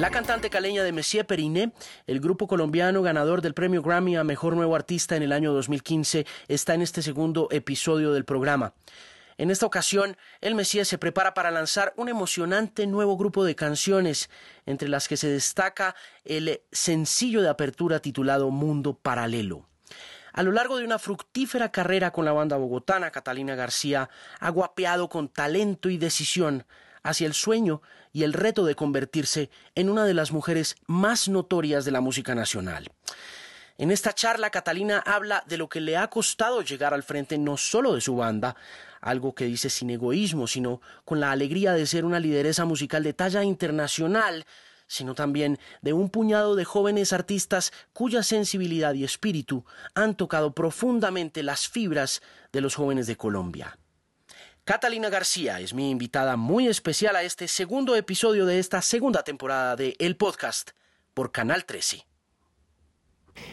La cantante caleña de Messier Periné, el grupo colombiano ganador del premio Grammy a Mejor Nuevo Artista en el año 2015, está en este segundo episodio del programa. En esta ocasión, el Mesías se prepara para lanzar un emocionante nuevo grupo de canciones, entre las que se destaca el sencillo de apertura titulado Mundo Paralelo. A lo largo de una fructífera carrera con la banda bogotana, Catalina García ha guapeado con talento y decisión hacia el sueño y el reto de convertirse en una de las mujeres más notorias de la música nacional. En esta charla, Catalina habla de lo que le ha costado llegar al frente no solo de su banda, algo que dice sin egoísmo, sino con la alegría de ser una lideresa musical de talla internacional, sino también de un puñado de jóvenes artistas cuya sensibilidad y espíritu han tocado profundamente las fibras de los jóvenes de Colombia. Catalina García es mi invitada muy especial a este segundo episodio de esta segunda temporada de El Podcast por Canal 13.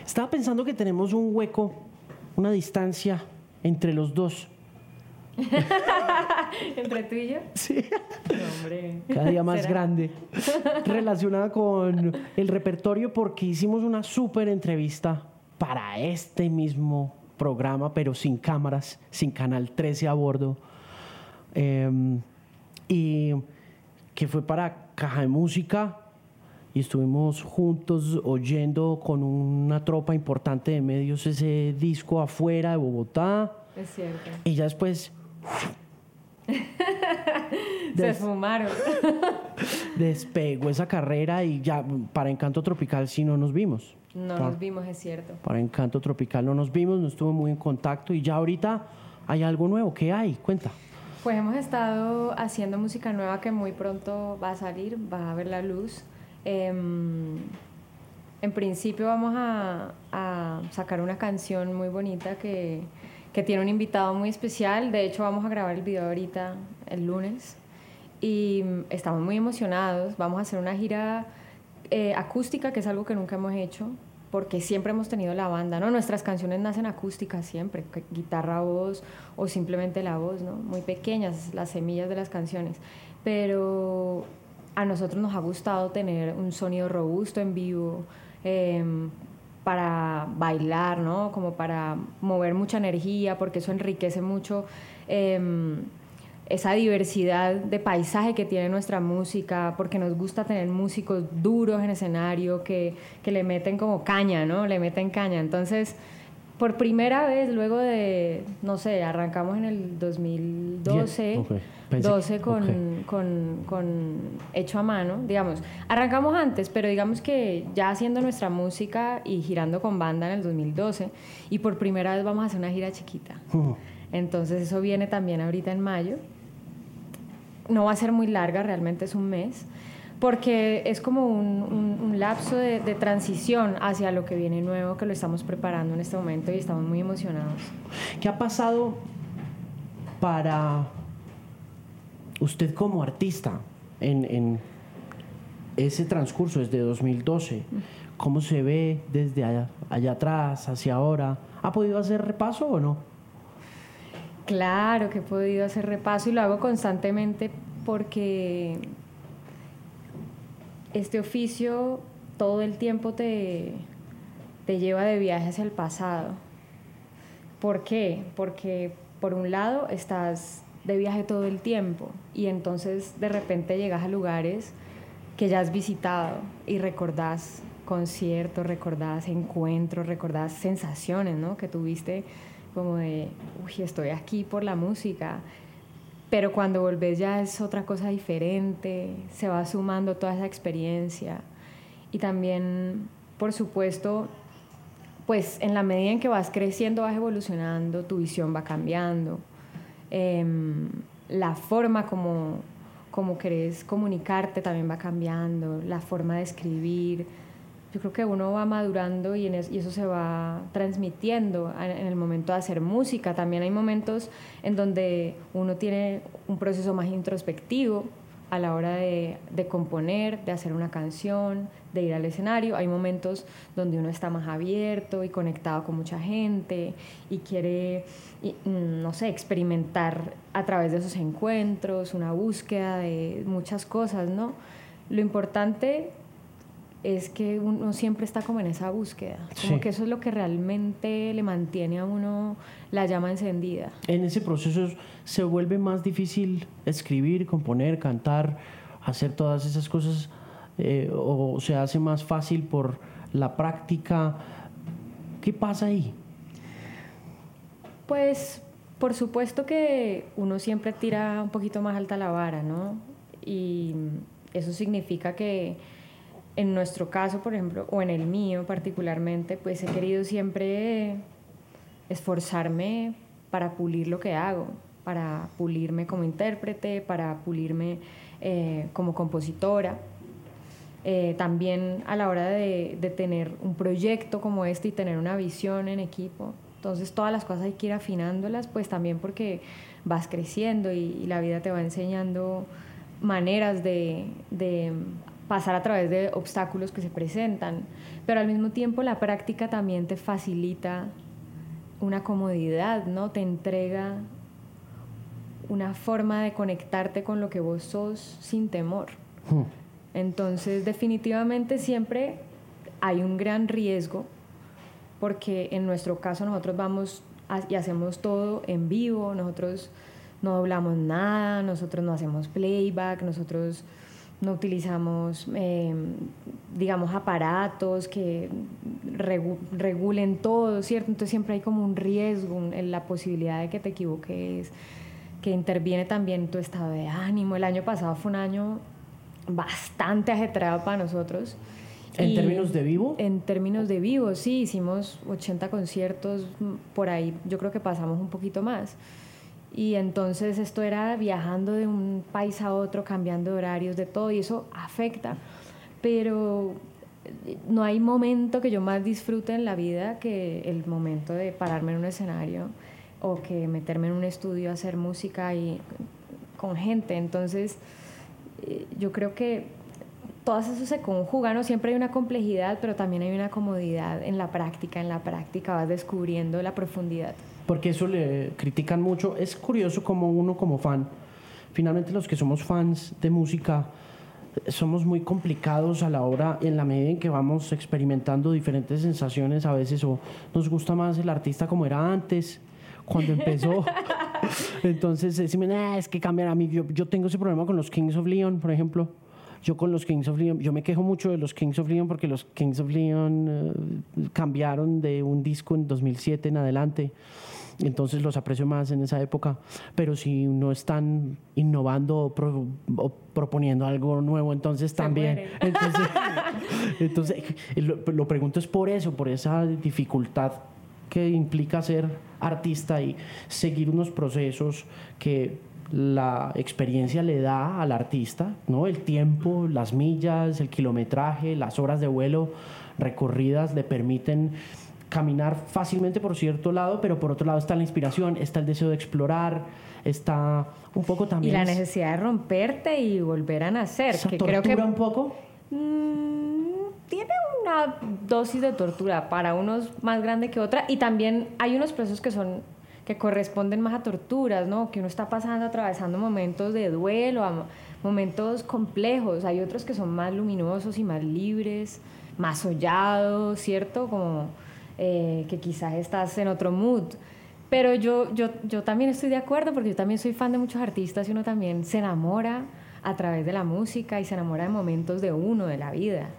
Estaba pensando que tenemos un hueco, una distancia entre los dos. ¿Entre tú y yo? Sí. hombre. Cada día más ¿Será? grande. Relacionada con el repertorio porque hicimos una súper entrevista para este mismo programa, pero sin cámaras, sin Canal 13 a bordo. Eh, y que fue para Caja de Música y estuvimos juntos oyendo con una tropa importante de medios ese disco afuera de Bogotá. Es cierto. Y ya después Se fumaron. despegó esa carrera y ya para Encanto Tropical sí no nos vimos. No nos vimos, es cierto. Para Encanto Tropical no nos vimos, no estuvo muy en contacto y ya ahorita hay algo nuevo. ¿Qué hay? Cuenta. Pues hemos estado haciendo música nueva que muy pronto va a salir, va a ver la luz. Em, en principio vamos a, a sacar una canción muy bonita que, que tiene un invitado muy especial. De hecho, vamos a grabar el video ahorita, el lunes. Y mm, estamos muy emocionados. Vamos a hacer una gira eh, acústica, que es algo que nunca hemos hecho, porque siempre hemos tenido la banda, ¿no? Nuestras canciones nacen acústicas siempre, guitarra, voz o simplemente la voz, ¿no? Muy pequeñas, las semillas de las canciones. Pero a nosotros nos ha gustado tener un sonido robusto en vivo, em, para bailar, ¿no? Como para mover mucha energía, porque eso enriquece mucho em, esa diversidad de paisaje que tiene nuestra música, porque nos gusta tener músicos duros en escenario que, que le meten como caña, ¿no? Le meten caña. Entonces, por primera vez, luego de, no sé, arrancamos en el 2012, Bien, ok. Pensé- 12 con, ok. con, con hecho a mano, digamos. Arrancamos antes, pero digamos que ya haciendo nuestra música y girando con banda en el 2012, y por primera vez vamos a hacer una gira chiquita. Mm. Entonces eso viene también ahorita en mayo. No va a ser muy larga, realmente es un mes, porque es como un, lapso de, transición hacia lo que viene nuevo, que lo estamos preparando en este momento y estamos muy emocionados. ¿Qué ha pasado para usted como artista en, en ese transcurso desde 2012? ¿Cómo se ve desde allá, allá atrás hacia ahora? ¿Ha podido hacer repaso o no? Claro que he podido hacer repaso y lo hago constantemente porque este oficio todo el tiempo te, te lleva de viaje hacia el pasado. ¿Por qué? Porque por un lado estás de viaje todo el tiempo y entonces de repente llegas a lugares que ya has visitado y recordás conciertos, recordás encuentros, recordás sensaciones ¿no? que tuviste como de, uy, estoy aquí por la música. Pero cuando volvés ya es otra cosa diferente, se va sumando toda esa experiencia. Y también, por supuesto, pues en la medida en que vas creciendo, vas evolucionando, tu visión va cambiando, Em, la forma como, como querés comunicarte también va cambiando, la forma de escribir. Yo creo que uno va madurando y, en es- y eso se va transmitiendo en, en el momento de hacer música. También hay momentos en donde uno tiene un proceso más introspectivo a la hora de, de componer, de hacer una canción, de ir al escenario. Hay momentos donde uno está más abierto y conectado con mucha gente y quiere, y, mm, no sé, experimentar a través de esos encuentros, una búsqueda de muchas cosas, ¿no? Lo importante es que uno siempre está como en esa búsqueda, como que eso es lo que realmente le mantiene a uno la llama encendida. En ese proceso se vuelve más difícil escribir, componer, cantar, hacer todas esas cosas, eh, o se hace más fácil por la práctica. ¿Qué pasa ahí? Pues por supuesto que uno siempre tira un poquito más alta la vara, ¿no? Y eso significa que en nuestro caso, por ejemplo, o en el mío particularmente, pues he querido siempre esforzarme para pulir lo que hago, para pulirme como intérprete, para pulirme eh, como compositora. Eh, también a la hora de, tener un proyecto como este y tener una visión en equipo. Entonces todas las cosas hay que ir afinándolas, pues también porque vas creciendo y, la vida te va enseñando maneras de pasar a través de obstáculos que se presentan, pero al mismo tiempo la práctica también te facilita una comodidad, ¿no? Te entrega una forma de conectarte con lo que vos sos sin temor. Hmm. Entonces, definitivamente siempre hay un gran riesgo porque en nuestro caso nosotros vamos y hacemos todo en vivo, nosotros no doblamos nada, nosotros no hacemos playback, nosotros no utilizamos, eh, digamos, aparatos que regulen todo, ¿cierto? Entonces siempre hay como un riesgo, en la posibilidad de que te equivoques, que interviene también tu estado de ánimo. El año pasado fue un año bastante ajetreado para nosotros. ¿En términos de vivo? En términos de vivo, sí, hicimos 80 conciertos por ahí, yo creo que pasamos un poquito más. Y entonces esto era viajando de un país a otro, cambiando horarios, de todo, y eso afecta. Pero no hay momento que yo más disfrute en la vida que el momento de pararme en un escenario o que meterme en un estudio a hacer música y con gente. Entonces, eh, yo creo que todo eso se conjuga, ¿no? Siempre hay una complejidad, pero también hay una comodidad en la práctica. En la práctica vas descubriendo la profundidad porque eso le critican mucho. Es curioso como uno como fan, finalmente los que somos fans de música, somos muy complicados a la hora, en la medida en que vamos experimentando diferentes sensaciones a veces, o nos gusta más el artista como era antes, cuando empezó. Entonces, decimos, es que cambian a mí. Yo, yo tengo ese problema con los Kings of Leon, por ejemplo yo con los Kings of Leon, yo me quejo mucho de los Kings of Leon porque los Kings of Leon eh, cambiaron de un disco en 2007 en adelante entonces los aprecio más en esa época, pero si no están innovando o, proponiendo algo nuevo, entonces también. Entonces, entonces lo, lo, pregunto es por eso, por esa dificultad que implica ser artista y seguir unos procesos que la experiencia le da al artista, ¿no? El tiempo, las millas, el kilometraje, las horas de vuelo recorridas le permiten caminar fácilmente por cierto lado, pero por otro lado está la inspiración, está el deseo de explorar, está un poco también... Y la necesidad de romperte y volver a nacer. que creo que un poco? Mm, tiene una dosis de tortura, para unos más grande que otra, y también hay unos procesos que son que corresponden más a torturas, ¿no? Que uno está pasando, atravesando momentos de duelo, momentos complejos. Hay otros que son más luminosos y más libres, más sollados, ¿cierto? Como eh, que quizás estás en otro mood. Pero yo, yo, yo también estoy de acuerdo porque yo también soy fan de muchos artistas y uno también se enamora a través de la música y se enamora de momentos de uno, de la vida.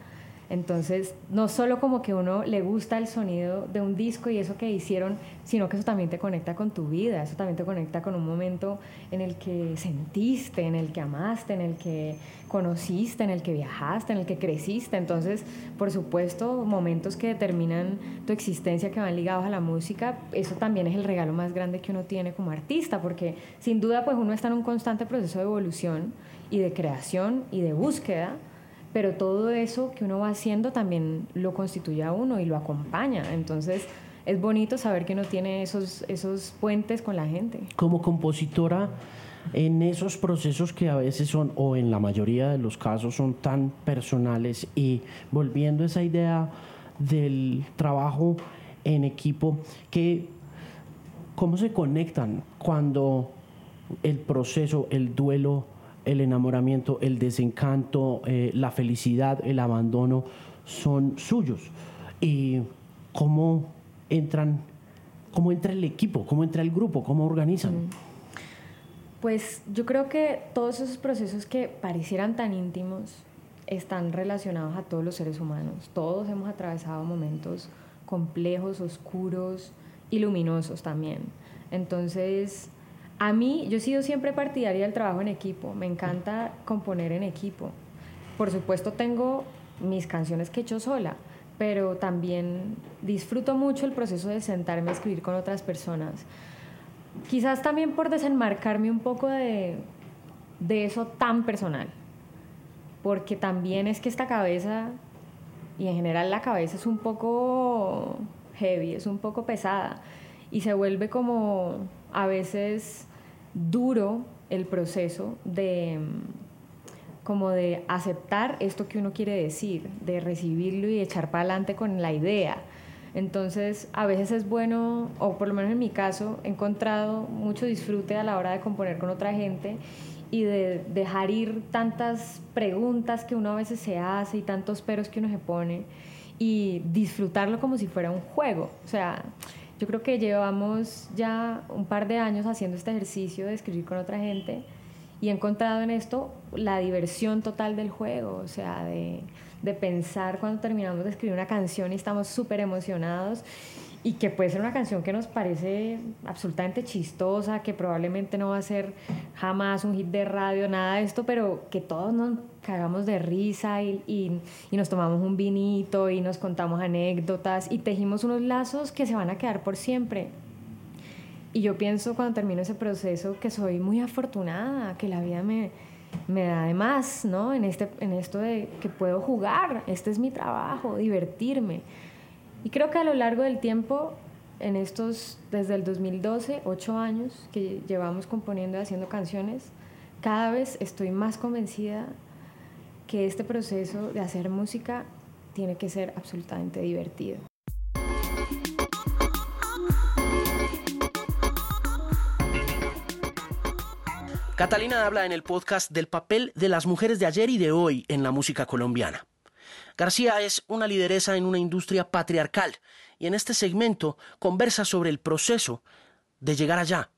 Entonces, no solo como que uno le gusta el sonido de un disco y eso que hicieron, sino que eso también te conecta con tu vida, eso también te conecta con un momento en el que sentiste, en el que amaste, en el que conociste, en el que viajaste, en el que creciste. Entonces, por supuesto, momentos que determinan tu existencia, que van ligados a la música, eso también es el regalo más grande que uno tiene como artista, porque sin duda pues uno está en un constante proceso de evolución y de creación y de búsqueda pero todo eso que uno va haciendo también lo constituye a uno y lo acompaña. Entonces es bonito saber que uno tiene esos, esos puentes con la gente. Como compositora, en esos procesos que a veces son, o en la mayoría de los casos, son tan personales y volviendo a esa idea del trabajo en equipo, que cómo se conectan cuando el proceso, el duelo, el enamoramiento, el desencanto, eh, la felicidad, el abandono, son suyos. ¿Y cómo entran, cómo entra el equipo, cómo entra el grupo, cómo organizan? Mm. Pues yo creo que todos esos procesos que parecieran tan íntimos están relacionados a todos los seres humanos. Todos hemos atravesado momentos complejos, oscuros y luminosos también. Entonces, a mí, yo he sido siempre partidaria del trabajo en equipo. Me encanta componer en equipo. Por supuesto, tengo mis canciones que he hecho sola, pero también disfruto mucho el proceso de sentarme a escribir con otras personas. Quizás también por desenmarcarme un poco de, de eso tan personal, porque también es que esta cabeza, y en general la cabeza es un poco heavy, es un poco pesada, y se vuelve como a veces duro el proceso de como de aceptar esto que uno quiere decir, de recibirlo y echar para adelante con la idea. Entonces, a veces es bueno, o por lo menos en mi caso, he encontrado mucho disfrute a la hora de componer con otra gente y de dejar ir tantas preguntas que uno a veces se hace y tantos peros que uno se pone y disfrutarlo como si fuera un juego. O sea, yo creo que llevamos ya un par de años haciendo este ejercicio de escribir con otra gente y he encontrado en esto la diversión total del juego, o sea, de, de pensar cuando terminamos de escribir una canción y estamos súper emocionados y que puede ser una canción que nos parece absolutamente chistosa, que probablemente no va a ser jamás un hit de radio, nada de esto, pero que todos nos cagamos de risa y, y, y, nos tomamos un vinito y nos contamos anécdotas y tejimos unos lazos que se van a quedar por siempre. Y yo pienso cuando termino ese proceso que soy muy afortunada, que la vida me, me da de más, ¿no? En, este, en esto de que puedo jugar, este es mi trabajo, divertirme. Y creo que a lo largo del tiempo, en estos, desde el 2012, ocho años que llevamos componiendo y haciendo canciones, cada vez estoy más convencida que este proceso de hacer música tiene que ser absolutamente divertido. Catalina habla en el podcast del papel de las mujeres de ayer y de hoy en la música colombiana. García es una lideresa en una industria patriarcal y en este segmento conversa sobre el proceso de llegar allá,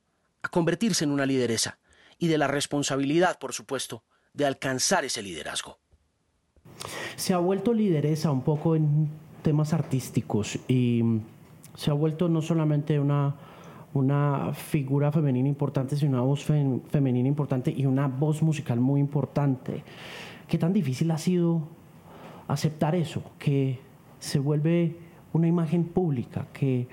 a convertirse en una lideresa y de la responsabilidad, por supuesto, de alcanzar ese liderazgo. Se ha vuelto lideresa un poco en temas artísticos y se ha vuelto no solamente una una figura femenina importante, sino una voz femenina importante y una voz musical muy importante. ¿Qué tan difícil ha sido aceptar eso? Que se vuelve una imagen pública, que,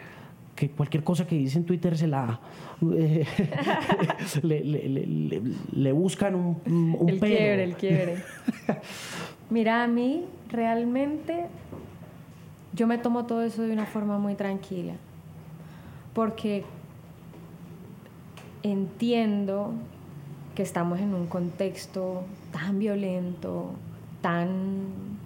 que cualquier cosa que dice en Twitter se la... Eh, le, le, le, buscan un, un el Quiebre, el quiebre. Mira, a mí realmente yo me tomo todo eso de una forma muy tranquila. Porque entiendo que estamos en un contexto tan violento, tan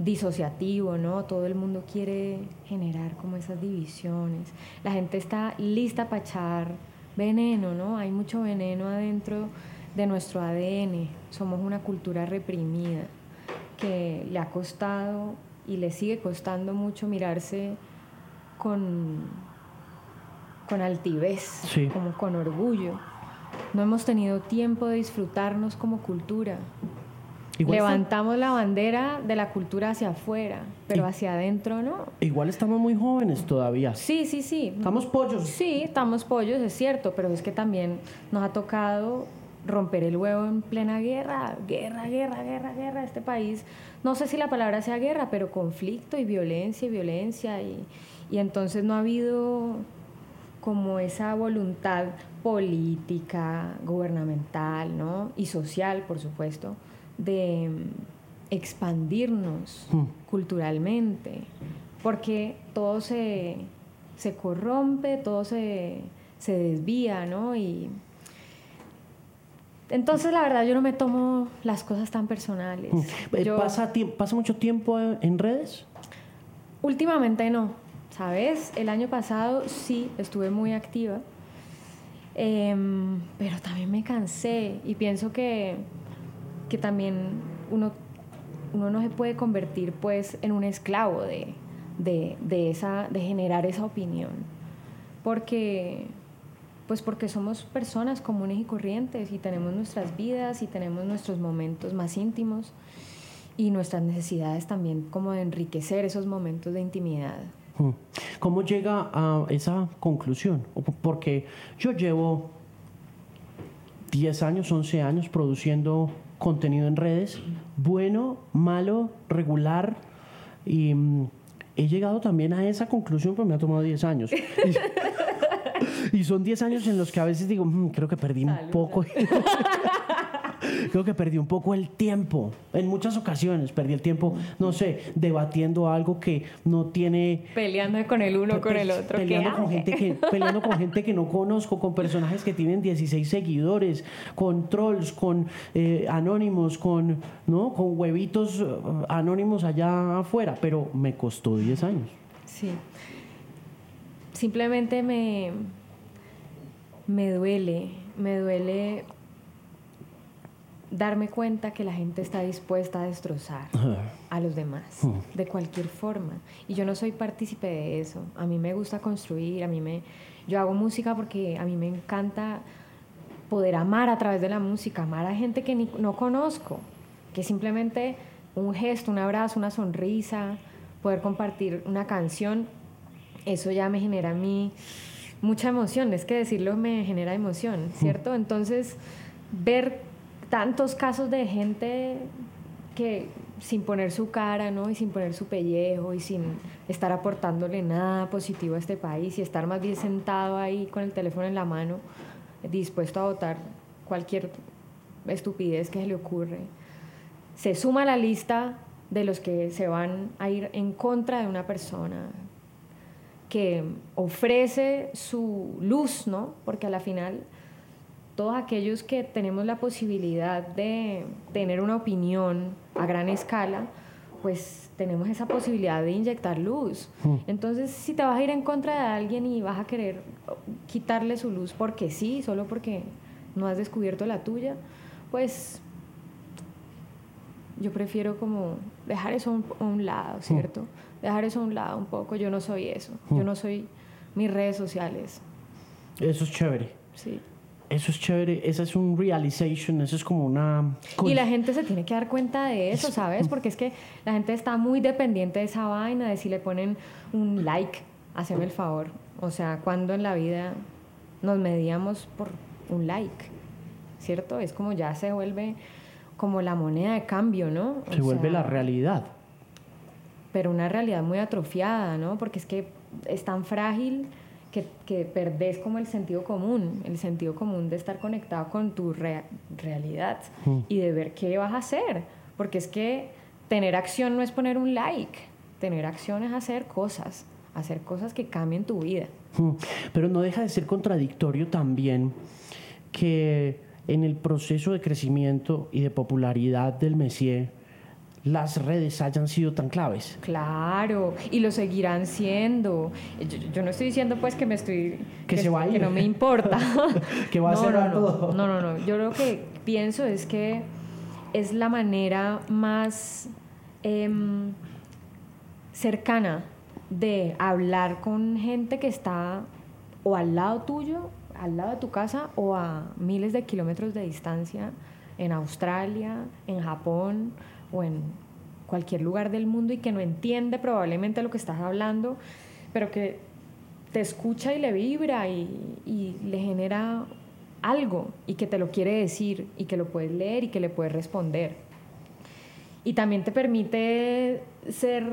disociativo, ¿no? Todo el mundo quiere generar como esas divisiones. La gente está lista para echar veneno, ¿no? Hay mucho veneno adentro de nuestro ADN. Somos una cultura reprimida que le ha costado y le sigue costando mucho mirarse con con altivez, como con orgullo. No hemos tenido tiempo de disfrutarnos como cultura. Levantamos la bandera de la cultura hacia afuera, pero hacia adentro no. Igual estamos muy jóvenes todavía. Sí, sí, sí. Estamos pollos. Sí, estamos pollos, es cierto, pero es que también nos ha tocado romper el huevo en plena guerra, guerra, guerra, guerra, guerra. Este país, no sé si la palabra sea guerra, pero conflicto y violencia y violencia. Y, y entonces no ha habido como esa voluntad política, gubernamental ¿no? y social, por supuesto, de mm, expandirnos hmm. culturalmente, porque todo se, se corrompe, todo se, se, desvía, ¿no? Y entonces, la verdad, yo no me tomo las cosas tan personales. Hmm. Eh, ¿Pasa, ¿Pasa mucho tiempo en redes? Últimamente no. ¿sabes? El año pasado sí estuve muy activa, em, pero también me cansé y pienso que, que también uno uno no se puede convertir pues en un esclavo de, de, esa, de generar esa opinión. Porque, pues porque somos personas comunes y corrientes y tenemos nuestras vidas y tenemos nuestros momentos más íntimos y nuestras necesidades también como de enriquecer esos momentos de intimidad. Hmm. ¿Cómo llega a esa conclusión? Porque yo llevo 10 años, 11 años produciendo contenido en redes, bueno, malo, regular, y mm, he llegado también a esa conclusión, pero me ha tomado 10 años. y son 10 años en los que a veces digo, mm, creo que perdí un poco. creo que perdí un poco el tiempo. En muchas ocasiones perdí el tiempo, no sé, debatiendo algo que no tiene... Peleando con el uno, con el otro. Peleando, con gente, que, peleando con gente que no conozco, con personajes que tienen 16 seguidores, con trolls, con eh, anónimos, con, ¿no? con huevitos eh, anónimos allá afuera. Pero me costó 10 años. Sí. Simplemente me, me duele, me duele darme cuenta que la gente está dispuesta a destrozar a los demás de cualquier forma. Y yo no soy partícipe de eso. A mí me gusta construir, a mí me... Yo hago música porque a mí me encanta poder amar a través de la música, amar a gente que no conozco, que simplemente un gesto, un abrazo, una sonrisa, poder compartir una canción, eso ya me genera a mí mucha emoción. Es que decirlo me genera emoción, ¿cierto? Entonces, ver tantos casos de gente que sin poner su cara, ¿no? Y sin poner su pellejo y sin estar aportándole nada positivo a este país y estar más bien sentado ahí con el teléfono en la mano, dispuesto a votar cualquier estupidez que se le ocurre. Se suma a la lista de los que se van a ir en contra de una persona que ofrece su luz, ¿no? Porque a la final todos aquellos que tenemos la posibilidad de tener una opinión a gran escala, pues tenemos esa posibilidad de inyectar luz. Hmm. Entonces, si te vas a ir en contra de alguien y vas a querer quitarle su luz porque sí, solo porque no has descubierto la tuya, pues yo prefiero como dejar eso a un, lado, hmm. ¿cierto? Dejar eso a un lado un poco. Yo no soy eso. Yo hmm. no soy mis redes sociales. Eso es chévere. Sí eso es chévere, esa es un realization, eso es como una... Y la gente se tiene que dar cuenta de eso, ¿sabes? Porque es que la gente está muy dependiente de esa vaina, de si le ponen un like, haceme el favor. O sea, cuando en la vida nos medíamos por un like, ¿cierto? Es como ya se vuelve como la moneda de cambio, ¿no? se vuelve la realidad. Pero una realidad muy atrofiada, ¿no? Porque es que es tan frágil que, que, perdés como el sentido común, el sentido común de estar conectado con tu realidad mm. y de ver qué vas a hacer. Porque es que tener acción no es poner un like, tener acción es hacer cosas, hacer cosas que cambien tu vida. Mm. Pero no deja de ser contradictorio también que en el proceso de crecimiento y de popularidad del Messier, las redes hayan sido tan claves. Claro, y lo seguirán siendo. Yo, no estoy diciendo pues que me estoy... Que, se va a ir. Que no me importa. que va a ser no, todo. No, no, no. Yo lo que pienso es que es la manera más em, cercana de hablar con gente que está o al lado tuyo, al lado de tu casa, o a miles de kilómetros de distancia en Australia, en Japón, o en cualquier lugar del mundo y que no entiende probablemente lo que estás hablando, pero que te escucha y le vibra y, le genera algo y que te lo quiere decir y que lo puedes leer y que le puedes responder. Y también te permite ser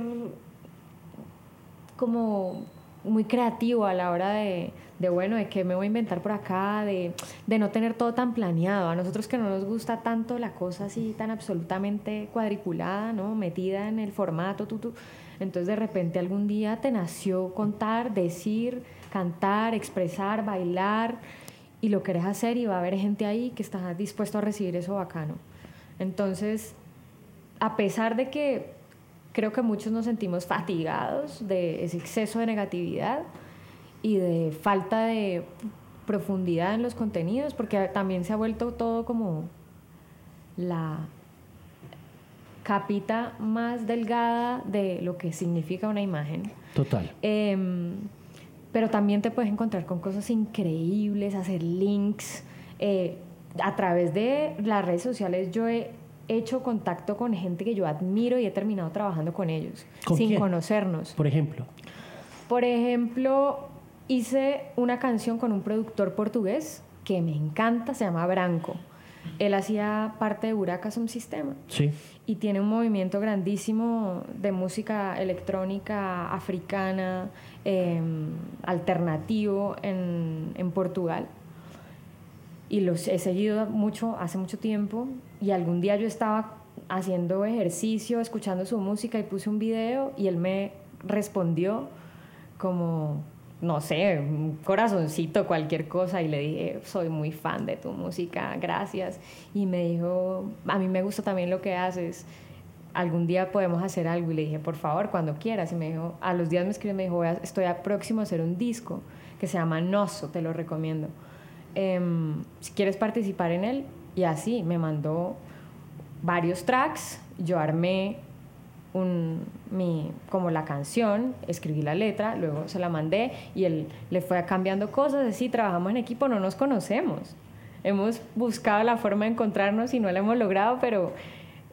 como muy creativo a la hora de, de bueno, de qué me voy a inventar por acá, de, de, no tener todo tan planeado. A nosotros que no nos gusta tanto la cosa así tan absolutamente cuadriculada, ¿no? Metida en el formato, tú, tú. Entonces de repente algún día te nació contar, decir, cantar, expresar, bailar y lo querés hacer y va a haber gente ahí que está dispuesto a recibir eso bacano. Entonces, a pesar de que creo que muchos nos sentimos fatigados de ese exceso de negatividad, y de falta de profundidad en los contenidos, porque también se ha vuelto todo como la capita más delgada de lo que significa una imagen. Total. Em, pero también te puedes encontrar con cosas increíbles, hacer links. Eh, a través de las redes sociales yo he hecho contacto con gente que yo admiro y he terminado trabajando con ellos, sin conocernos. Por ejemplo. Por ejemplo, hice una canción con un productor portugués que me encanta, se llama Branco. Él hacía parte de Buracas un sistema. Sí. Y tiene un movimiento grandísimo de música electrónica africana, em, alternativo en, en Portugal y los he seguido mucho, hace mucho tiempo, y algún día yo estaba haciendo ejercicio, escuchando su música y puse un video y él me respondió como, no sé, un corazoncito, cualquier cosa, y le dije, soy muy fan de tu música, gracias. Y me dijo, a mí me gusta también lo que haces, algún día podemos hacer algo. Y le dije, por favor, cuando quieras. Y me dijo, a los días me escribió me dijo, estoy próximo a hacer un disco que se llama Noso, te lo recomiendo. Em, si quieres participar en él. Y así me mandó varios tracks, yo armé un, mi, como la canción, escribí la letra, luego se la mandé y él le fue cambiando cosas, así trabajamos en equipo, no nos conocemos. Hemos buscado la forma de encontrarnos y no lo hemos logrado, pero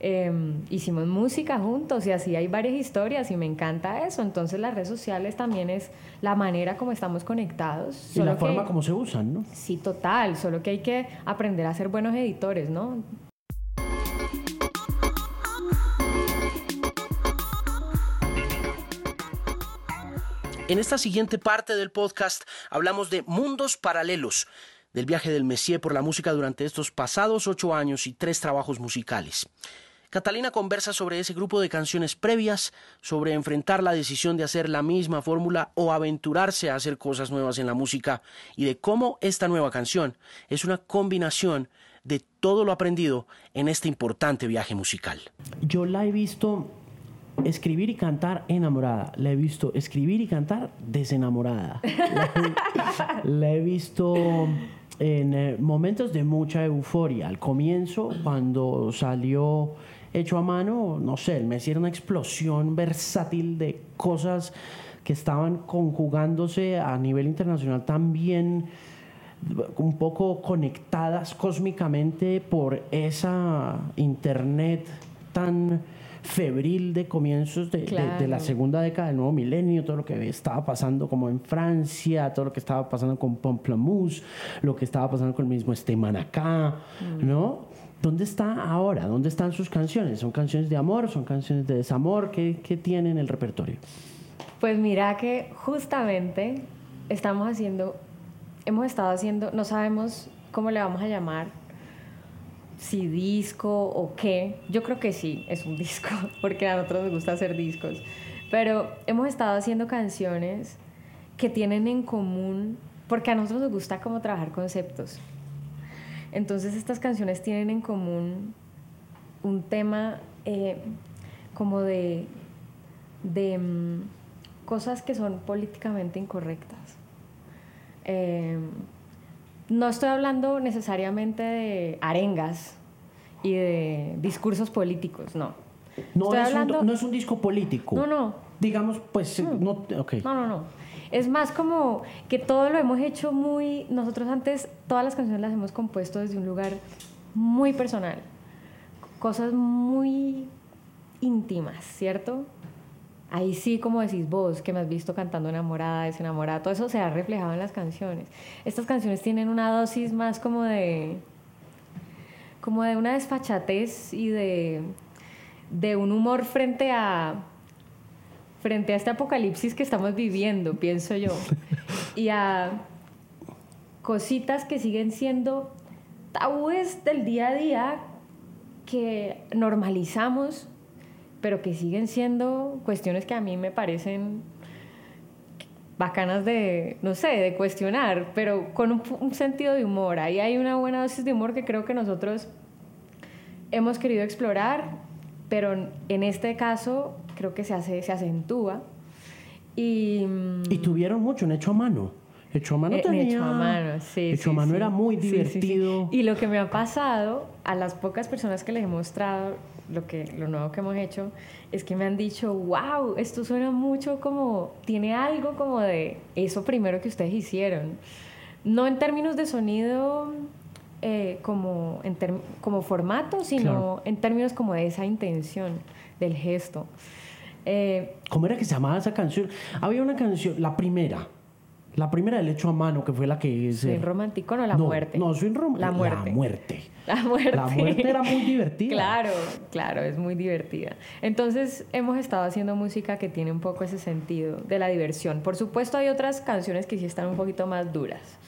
Em, hicimos música juntos y así hay varias historias y me encanta eso. Entonces las redes sociales también es la manera como estamos conectados. Y la forma como se usan, ¿no? Sí, total. Solo que hay que aprender a ser buenos editores, ¿no? En esta siguiente parte del podcast hablamos de mundos paralelos, del viaje del Messier por la música durante estos pasados ocho años y tres trabajos musicales. Catalina conversa sobre ese grupo de canciones previas, sobre enfrentar la decisión de hacer la misma fórmula o aventurarse a hacer cosas nuevas en la música y de cómo esta nueva canción es una combinación de todo lo aprendido en este importante viaje musical. Yo la he visto escribir y cantar enamorada. La he visto escribir y cantar desenamorada. la, he, visto en eh, momentos de mucha euforia. Al comienzo, cuando salió hecho a mano, no sé, me hicieron una explosión versátil de cosas que estaban conjugándose a nivel internacional también un poco conectadas cósmicamente por esa internet tan febril de comienzos de, la segunda década del nuevo milenio, todo lo que estaba pasando como en Francia, todo lo que estaba pasando con Pomplamoose, lo que estaba pasando con el mismo Esteban acá, mm. ¿no? ¿Dónde está ahora? ¿Dónde están sus canciones? ¿Son canciones de amor? ¿Son canciones de desamor? ¿Qué, qué tiene en el repertorio? Pues mira que justamente estamos haciendo, hemos estado haciendo, no sabemos cómo le vamos a llamar, si disco o qué. Yo creo que sí, es un disco, porque a nosotros nos gusta hacer discos. Pero hemos estado haciendo canciones que tienen en común, porque a nosotros nos gusta como trabajar conceptos. Entonces estas canciones tienen en común un tema eh, como de, de mm, cosas que son políticamente incorrectas. Eh, no estoy hablando necesariamente de arengas y de discursos políticos, no. No, es, un, no es un disco político. No, no. Digamos, pues, mm. no, no, no, no. Es más como que todo lo hemos hecho muy... Nosotros antes todas las canciones las hemos compuesto desde un lugar muy personal. Cosas muy íntimas, ¿cierto? Ahí sí, como decís vos, que me has visto cantando enamorada, desenamorada, todo eso se ha reflejado en las canciones. Estas canciones tienen una dosis más como de... como de una desfachatez y de, de un humor frente a frente a este apocalipsis que estamos viviendo, pienso yo, y a cositas que siguen siendo tabúes del día a día que normalizamos, pero que siguen siendo cuestiones que a mí me parecen bacanas de, no sé, de cuestionar, pero con un, un, sentido de humor. Ahí hay una buena dosis de humor que creo que nosotros hemos querido explorar, pero en este caso creo que se, hace, se acentúa. Y, y tuvieron mucho, un hecho a mano. Hecho a mano eh, tenía... Hecho a mano, sí. Hecho a mano era muy divertido. y lo que me ha pasado a las pocas personas que les he mostrado lo, que, lo nuevo que hemos hecho, es que me han dicho, wow, esto suena mucho como, tiene algo como de eso primero que ustedes hicieron. No en términos de sonido eh, como, en como formato, sino en términos como de esa intención, del gesto. Eh, ¿Cómo era que se llamaba esa canción? Había una canción, la primera, la primera del hecho a mano, que fue la que... Es, ¿Soy romántico no la muerte? No, soy romántico. La muerte. La muerte. La muerte. La muerte era muy divertida. claro, claro, es muy divertida. Entonces hemos estado haciendo música que tiene un poco ese sentido de la diversión. Por supuesto hay otras canciones que sí están un poquito más duras,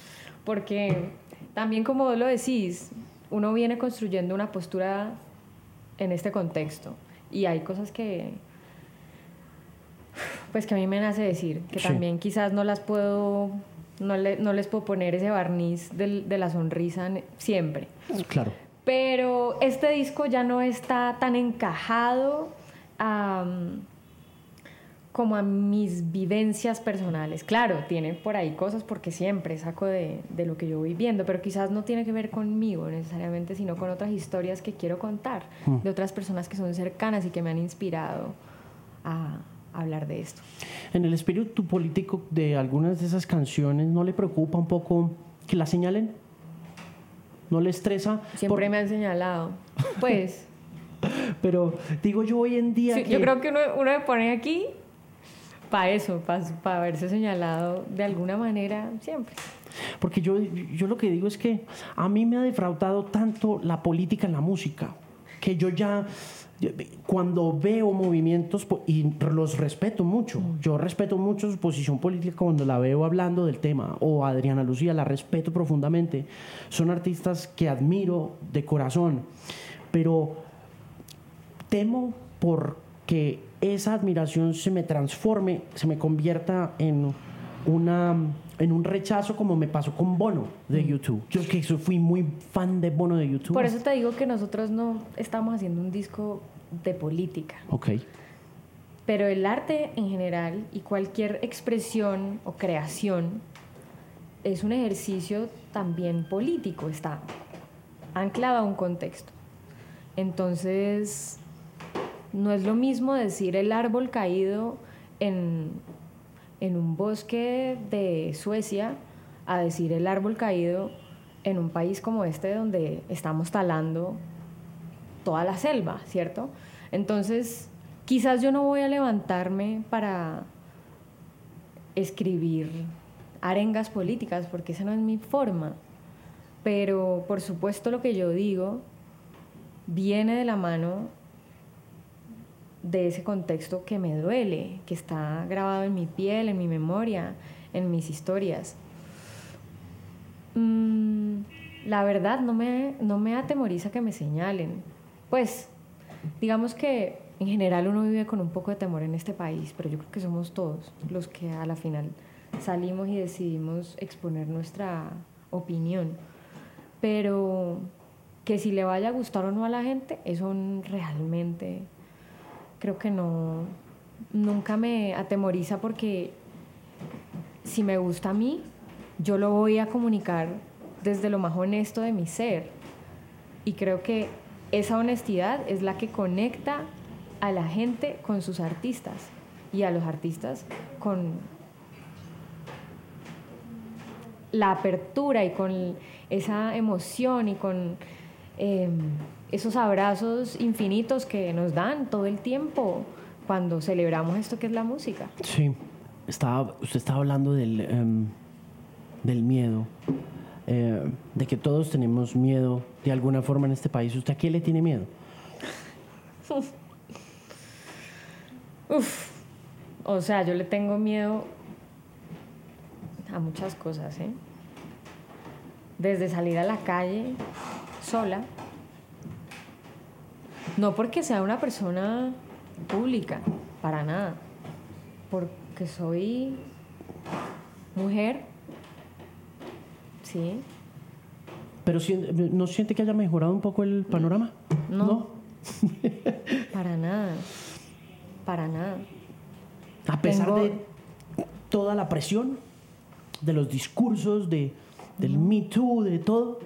porque también como vos lo decís, uno viene construyendo una postura en este contexto y hay cosas que pues que a mí me nace decir, que también quizás no las puedo, no, no, les puedo poner ese barniz de, de la sonrisa siempre. Claro. Pero este disco ya no está tan encajado como a mis vivencias personales. Claro, tiene por ahí cosas porque siempre saco de, de, lo que yo voy viendo, pero quizás no tiene que ver conmigo necesariamente, sino con otras historias que quiero contar, mm. de otras personas que son cercanas y que me han inspirado a, hablar de esto. En el espíritu político de algunas de esas canciones, ¿no le preocupa un poco que la señalen? ¿No le estresa? Siempre me han señalado. Pues. Pero digo yo hoy en día. Yo creo que uno, uno me pone aquí para eso, para, para haberse señalado de alguna manera siempre. Porque yo, yo lo que digo es que a mí me ha defraudado tanto la política en la música, que yo ya cuando veo movimientos, y los respeto mucho, mm. yo respeto mucho su posición política cuando la veo hablando del tema, o Adriana Lucía, la respeto profundamente, son artistas que admiro de corazón, pero temo porque esa admiración se me transforme, se me convierta en una en un rechazo como me pasó con Bono de. YouTube. Yo que fui muy fan de Bono de YouTube. Por eso te digo que nosotros no estamos haciendo un disco de política. Ok. Pero el arte en general y cualquier expresión o creación es un ejercicio también político, está anclado a un contexto. Entonces, no es lo mismo decir el árbol caído en en un bosque de Suecia a decir el árbol caído en un país como este donde estamos talando toda la selva, ¿cierto? Entonces, quizás yo no voy a levantarme para escribir arengas políticas, porque esa no es mi forma, pero por supuesto lo que yo digo viene de la mano de ese contexto que me duele, que está grabado en mi piel, en mi memoria, en mis historias. Mm, la verdad no me, no me atemoriza que me señalen. Pues, digamos que en general uno vive con un poco de temor en este país, pero yo creo que somos todos los que a la final salimos y decidimos exponer nuestra opinión. Pero que si le vaya a gustar o no a la gente, eso realmente creo que no, nunca me atemoriza porque si me gusta a mí, yo lo voy a comunicar desde lo más honesto de mi ser. Y creo que esa honestidad es la que conecta a la gente con sus artistas y a los artistas con la apertura y con esa emoción y con em, esos abrazos infinitos que nos dan todo el tiempo cuando celebramos esto que es la música. Sí, estaba, usted estaba hablando del, em, del miedo, eh, de que todos tenemos miedo de alguna forma en este país. ¿Usted a qué le tiene miedo? Uf. O sea, yo le tengo miedo a muchas cosas, ¿eh? Desde salir a la calle sola, no porque sea una persona pública, para nada. Porque soy mujer, sí. Pero ¿no siente que haya mejorado un poco el panorama? No. para nada. Para nada. A pesar de toda la presión, de los discursos, de, del Me Too, de todo.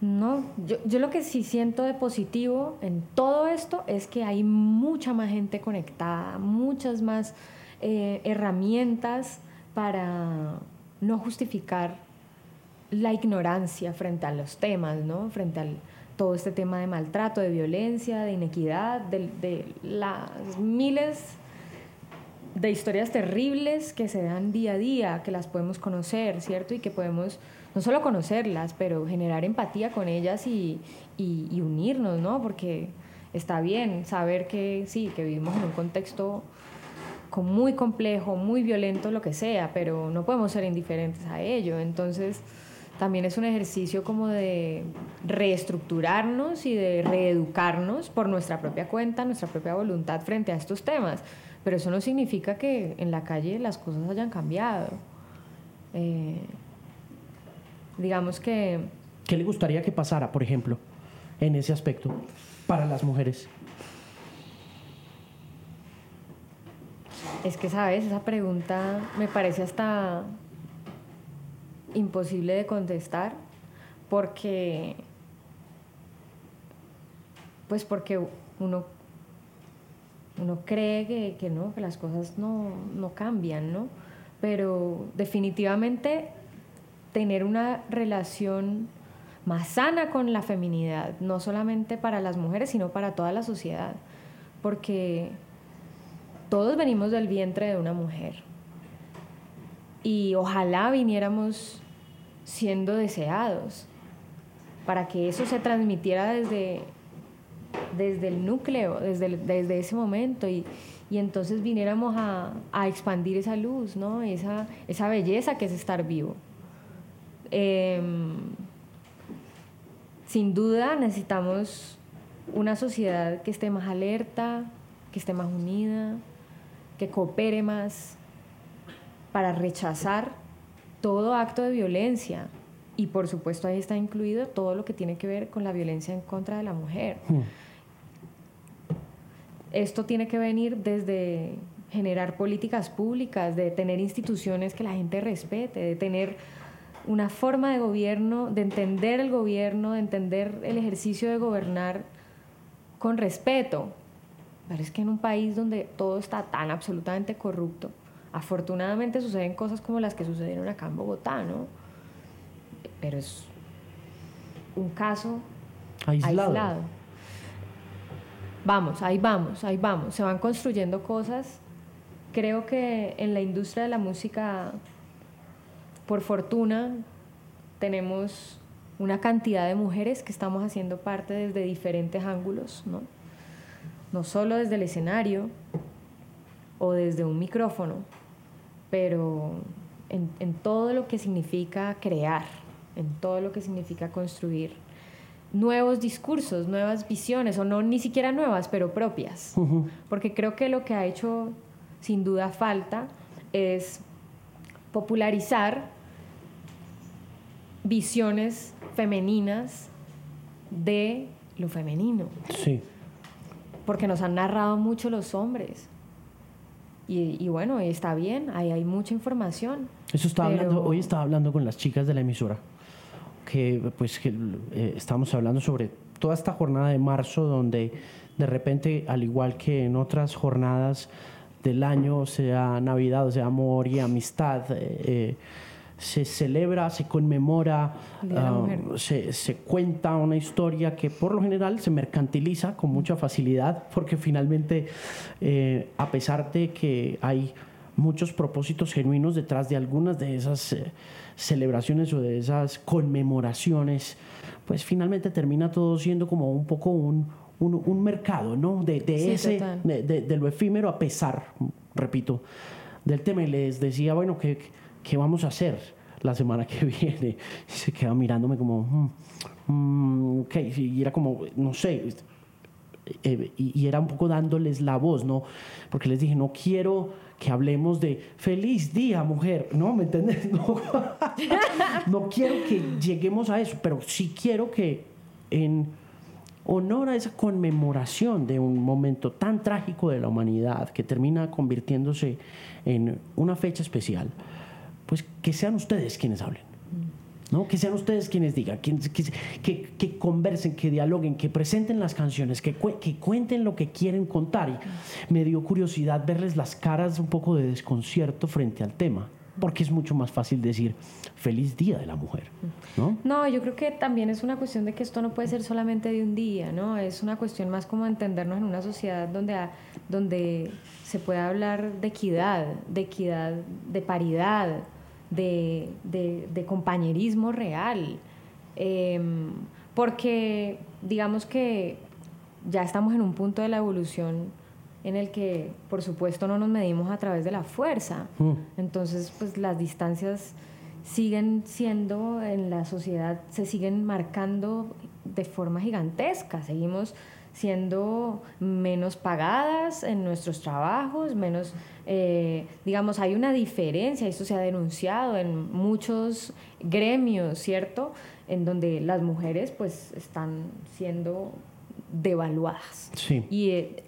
No, yo, yo, lo que sí siento de positivo en todo esto es que hay mucha más gente conectada, muchas más eh, herramientas para no justificar la ignorancia frente a los temas, ¿no? Frente a todo este tema de maltrato, de violencia, de inequidad, de las miles de historias terribles que se dan día a día, que las podemos conocer, ¿cierto? Y que podemos no solo conocerlas, pero generar empatía con ellas y, y, unirnos, ¿no? Porque está bien saber que sí, que vivimos en un contexto muy complejo, muy violento, lo que sea, pero no podemos ser indiferentes a ello. Entonces, también es un ejercicio como de reestructurarnos y de reeducarnos por nuestra propia cuenta, nuestra propia voluntad frente a estos temas. Pero eso no significa que en la calle las cosas hayan cambiado. Eh, digamos que... ¿Qué le gustaría que pasara, por ejemplo, en ese aspecto para las mujeres? Es que, ¿sabes? Esa pregunta me parece hasta imposible de contestar porque, pues porque uno, uno cree que, que no, que las cosas no, no cambian, ¿no? Pero definitivamente tener una relación más sana con la feminidad, no solamente para las mujeres, sino para toda la sociedad, porque todos venimos del vientre de una mujer y ojalá viniéramos siendo deseados para que eso se transmitiera desde, desde el núcleo, desde, desde ese momento y, y entonces viniéramos a, a, expandir esa luz, ¿no? esa, esa belleza que es estar vivo. Em, sin duda necesitamos una sociedad que esté más alerta, que esté más unida, que coopere más para rechazar todo acto de violencia. Y por supuesto ahí está incluido todo lo que tiene que ver con la violencia en contra de la mujer. Hmm. Esto tiene que venir desde generar políticas públicas, de tener instituciones que la gente respete, de tener una forma de gobierno, de entender el gobierno, de entender el ejercicio de gobernar con respeto, pero es que en un país donde todo está tan absolutamente corrupto, afortunadamente suceden cosas como las que sucedieron acá en Bogotá, ¿no? Pero es un caso aislado. Vamos, ahí vamos, ahí vamos. Se van construyendo cosas. Creo que en la industria de la música, por fortuna, tenemos una cantidad de mujeres que estamos haciendo parte desde diferentes ángulos, ¿no? no solo desde el escenario o desde un micrófono, pero en, todo lo que significa crear, en todo lo que significa construir nuevos discursos, nuevas visiones, o no ni siquiera nuevas, pero propias. Porque creo que lo que ha hecho sin duda falta es popularizar visiones femeninas de lo femenino. Sí porque nos han narrado mucho los hombres. Y, bueno, está bien, ahí hay mucha información. Eso estaba hablando, hoy estaba hablando con las chicas de la emisora, que pues que, eh, estamos hablando sobre toda esta jornada de marzo donde de repente, al igual que en otras jornadas del año, sea Navidad, o sea amor y amistad, eh, eh se celebra, se conmemora, ah, se, se, cuenta una historia que por lo general se mercantiliza con mucha facilidad, porque finalmente, eh, a pesar de que hay muchos propósitos genuinos detrás de algunas de esas eh, celebraciones o de esas conmemoraciones, pues finalmente termina todo siendo como un poco un, un, mercado, ¿no? De, de ese, de, de, lo efímero a pesar, repito, del tema. Y les decía, bueno, que ¿qué vamos a hacer la semana que viene? Y se queda mirándome como, mm, mm, ok, y era como, no sé, eh, y, era un poco dándoles la voz, ¿no? Porque les dije, no quiero que hablemos de feliz día, mujer, ¿no? ¿Me entiendes? No, no quiero que lleguemos a eso, pero sí quiero que en honor a esa conmemoración de un momento tan trágico de la humanidad que termina convirtiéndose en una fecha especial, pues que sean ustedes quienes hablen. ¿No? Que sean ustedes quienes digan, que, que, que, conversen, que dialoguen, que presenten las canciones, que, que cuenten lo que quieren contar. Y me dio curiosidad verles las caras un poco de desconcierto frente al tema porque es mucho más fácil decir feliz día de la mujer, ¿no? No, yo creo que también es una cuestión de que esto no puede ser solamente de un día, ¿no? Es una cuestión más como entendernos en una sociedad donde, donde se puede hablar de equidad, de equidad, de paridad, de, de, compañerismo real. Em, porque digamos que ya estamos en un punto de la evolución en el que, por supuesto, no nos medimos a través de la fuerza. Mm. Entonces, pues las distancias siguen siendo en la sociedad, se siguen marcando de forma gigantesca. Seguimos siendo menos pagadas en nuestros trabajos, menos, eh, digamos, hay una diferencia, esto se ha denunciado en muchos gremios, ¿cierto? En donde las mujeres pues están siendo devaluadas. Sí. Y eh,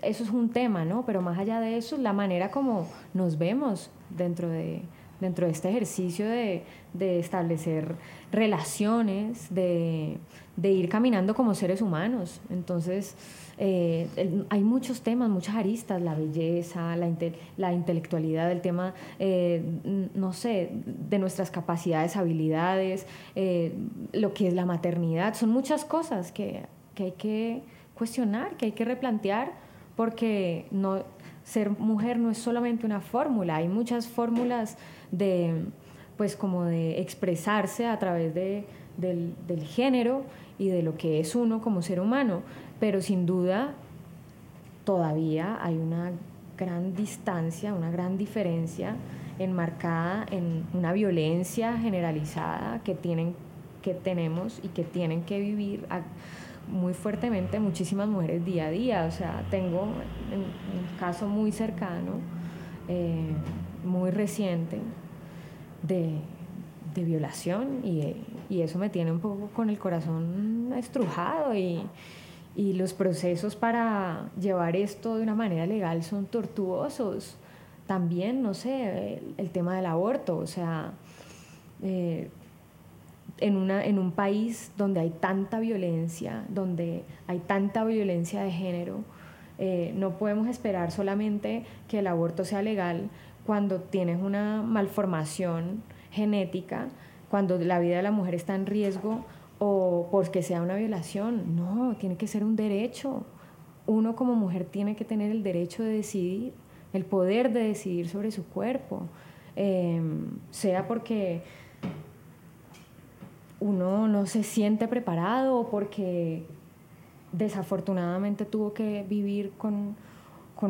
eso es un tema, ¿no? Pero más allá de eso, la manera como nos vemos dentro de, dentro de este ejercicio de, establecer relaciones, de, ir caminando como seres humanos. Entonces, eh, hay muchos temas, muchas aristas, la belleza, la, la intelectualidad, el tema, eh, no sé, de nuestras capacidades, habilidades, eh, lo que es la maternidad, son muchas cosas que, que hay que cuestionar, que hay que replantear porque no, ser mujer no es solamente una fórmula, hay muchas fórmulas de, pues como de expresarse a través de, del, del género y de lo que es uno como ser humano, pero sin duda todavía hay una gran distancia, una gran diferencia enmarcada en una violencia generalizada que tienen que tenemos y que tienen que vivir muy fuertemente muchísimas mujeres día a día. O sea, tengo un caso muy cercano, eh, muy reciente, de, violación y, eso me tiene un poco con el corazón estrujado y, los procesos para llevar esto de una manera legal son tortuosos. También, no sé, el, tema del aborto, o sea, eh, en, una, en un país donde hay tanta violencia, donde hay tanta violencia de género, eh, no podemos esperar solamente que el aborto sea legal cuando tienes una malformación genética, cuando la vida de la mujer está en riesgo o porque sea una violación. No, tiene que ser un derecho. Uno como mujer tiene que tener el derecho de decidir, el poder de decidir sobre su cuerpo, eh, sea porque uno no se siente preparado porque desafortunadamente tuvo que vivir con,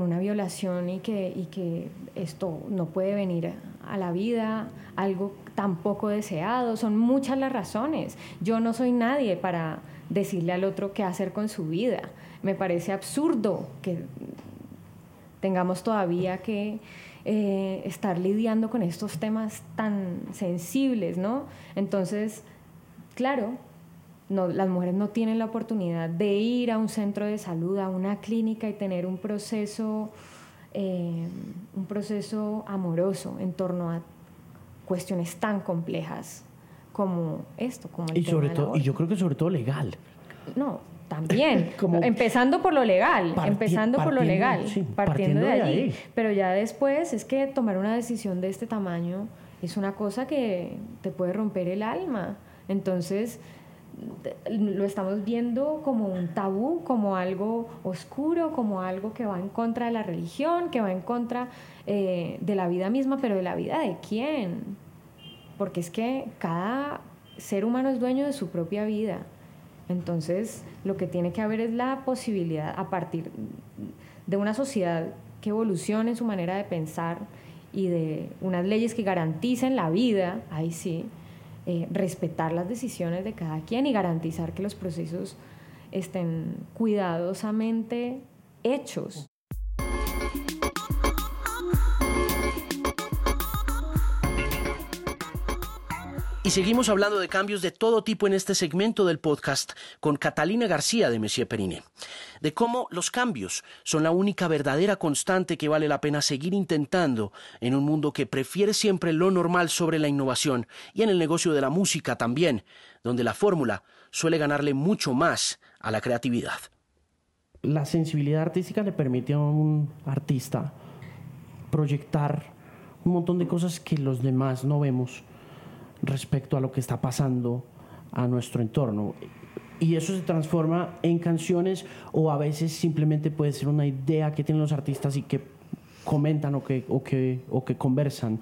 una violación y que, y que esto no puede venir a la vida, algo tan poco deseado. Son muchas las razones. Yo no soy nadie para decirle al otro qué hacer con su vida. Me parece absurdo que tengamos todavía que eh, estar lidiando con estos temas tan sensibles, ¿no? Entonces, claro, no, las mujeres no tienen la oportunidad de ir a un centro de salud, a una clínica y tener un proceso, eh, un proceso amoroso en torno a cuestiones tan complejas como esto, como y sobre todo, y yo creo que sobre todo legal. No, también, empezando por lo legal, empezando por lo legal, partiendo, de, allí. Pero ya después es que tomar una decisión de este tamaño es una cosa que te puede romper el alma. Entonces, lo estamos viendo como un tabú, como algo oscuro, como algo que va en contra de la religión, que va en contra eh, de la vida misma, pero de la vida de quién. Porque es que cada ser humano es dueño de su propia vida. Entonces, lo que tiene que haber es la posibilidad, a partir de una sociedad que evolucione su manera de pensar y de unas leyes que garanticen la vida, ahí sí, eh, respetar las decisiones de cada quien y garantizar que los procesos estén cuidadosamente hechos. Seguimos hablando de cambios de todo tipo en este segmento del podcast con Catalina García de Messier Periné, de cómo los cambios son la única verdadera constante que vale la pena seguir intentando en un mundo que prefiere siempre lo normal sobre la innovación y en el negocio de la música también, donde la fórmula suele ganarle mucho más a la creatividad. La sensibilidad artística le permite a un artista proyectar un montón de cosas que los demás no vemos respecto a lo que está pasando a nuestro entorno. Y eso se transforma en canciones o a veces simplemente puede ser una idea que tienen los artistas y que comentan o que, o que, o que conversan.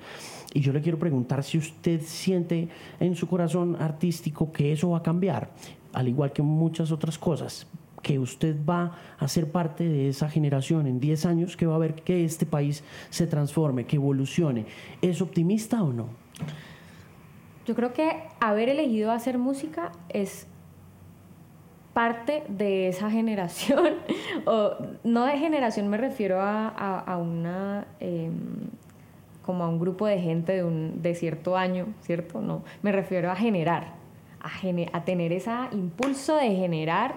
Y yo le quiero preguntar si usted siente en su corazón artístico que eso va a cambiar, al igual que muchas otras cosas, que usted va a ser parte de esa generación en 10 años que va a ver que este país se transforme, que evolucione. ¿Es optimista o no? Yo creo que haber elegido hacer música es parte de esa generación, o no de generación me refiero a, una, em, como a un grupo de gente de, un, de cierto año, ¿cierto? No, me refiero a generar, a, a tener ese impulso de generar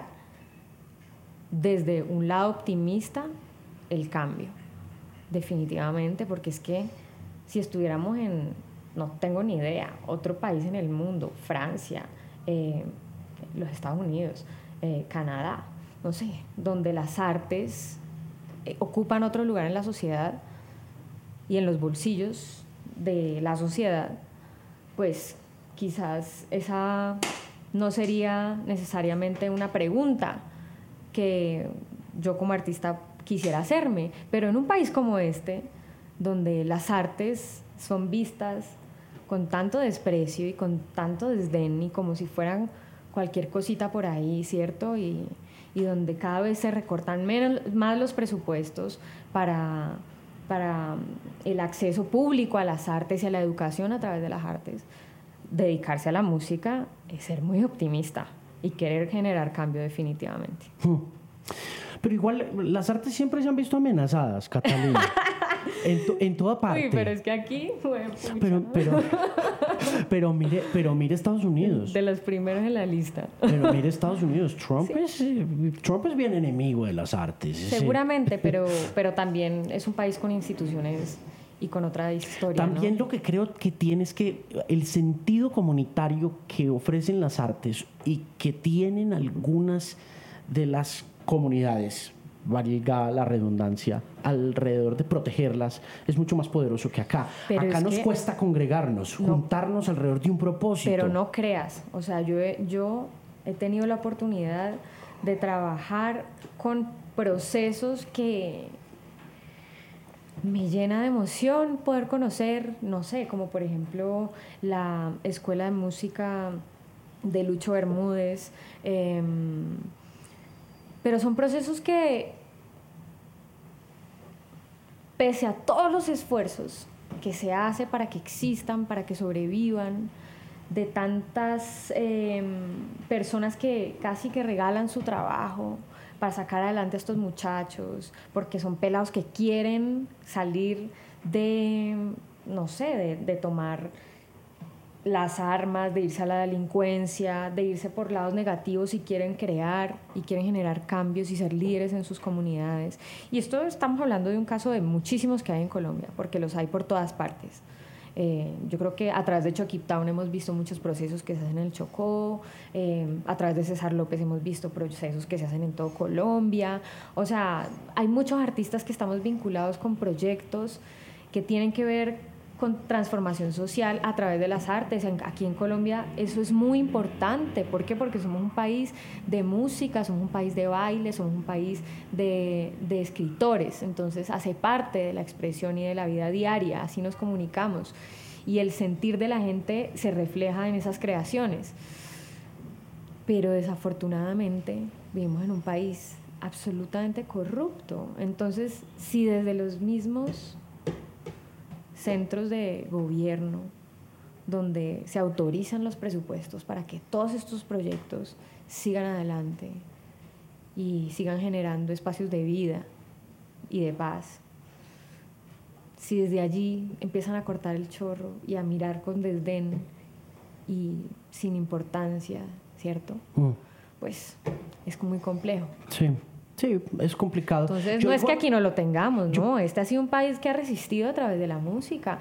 desde un lado optimista el cambio, definitivamente, porque es que si estuviéramos en, no tengo ni idea, otro país en el mundo, Francia, eh, los Estados Unidos, eh, Canadá, no sé, donde las artes eh, ocupan otro lugar en la sociedad y en los bolsillos de la sociedad, pues quizás esa no sería necesariamente una pregunta que yo como artista quisiera hacerme, pero en un país como este, donde las artes son vistas con tanto desprecio y con tanto desdén y como si fueran cualquier cosita por ahí, ¿cierto? Y, donde cada vez se recortan menos, más los presupuestos para, para el acceso público a las artes y a la educación a través de las artes. Dedicarse a la música es ser muy optimista y querer generar cambio definitivamente. Hmm. Pero igual las artes siempre se han visto amenazadas, Catalina. en, toda parte. Uy, pero es que aquí fue pero, pero, pero, mire, pero mire Estados Unidos. De los primeros en la lista. Pero mire Estados Unidos. Trump, es, Trump es bien enemigo de las artes. Seguramente, pero, pero también es un país con instituciones y con otra historia. También lo que creo que tiene es que el sentido comunitario que ofrecen las artes y que tienen algunas de las comunidades valga la redundancia, alrededor de protegerlas, es mucho más poderoso que acá. acá nos cuesta congregarnos, juntarnos alrededor de un propósito. Pero no creas, o sea, yo he, yo he tenido la oportunidad de trabajar con procesos que me llena de emoción poder conocer, no sé, como por ejemplo la Escuela de Música de Lucho Bermúdez. Em, pero son procesos que, pese a todos los esfuerzos que se hace para que existan, para que sobrevivan, de tantas em, personas que casi que regalan su trabajo para sacar adelante a estos muchachos, porque son pelados que quieren salir de, no sé, de tomar las armas, de irse a la delincuencia, de irse por lados negativos y quieren crear y quieren generar cambios y ser líderes en sus comunidades. Y esto estamos hablando de un caso de muchísimos que hay en Colombia, porque los hay por todas partes. Eh, yo creo que a través de Chokip Town hemos visto muchos procesos que se hacen en el Chocó, eh, a través de César López hemos visto procesos que se hacen en todo Colombia. O sea, hay muchos artistas que estamos vinculados con proyectos que tienen que ver con transformación social a través de las artes. Aquí en Colombia eso es muy importante. ¿Por qué? Porque somos un país de música, somos un país de baile, somos un país de, de escritores. Entonces hace parte de la expresión y de la vida diaria, así nos comunicamos. Y el sentir de la gente se refleja en esas creaciones. Pero desafortunadamente vivimos en un país absolutamente corrupto. Entonces, si desde los mismos centros de gobierno donde se autorizan los presupuestos para que todos estos proyectos sigan adelante y sigan generando espacios de vida y de paz. Si desde allí empiezan a cortar el chorro y a mirar con desdén y sin importancia, ¿cierto? Mm. Pues es muy complejo. Sí. Sí, es complicado. Entonces, no es que aquí no lo tengamos, no. Este ha sido un país que ha resistido a través de la música.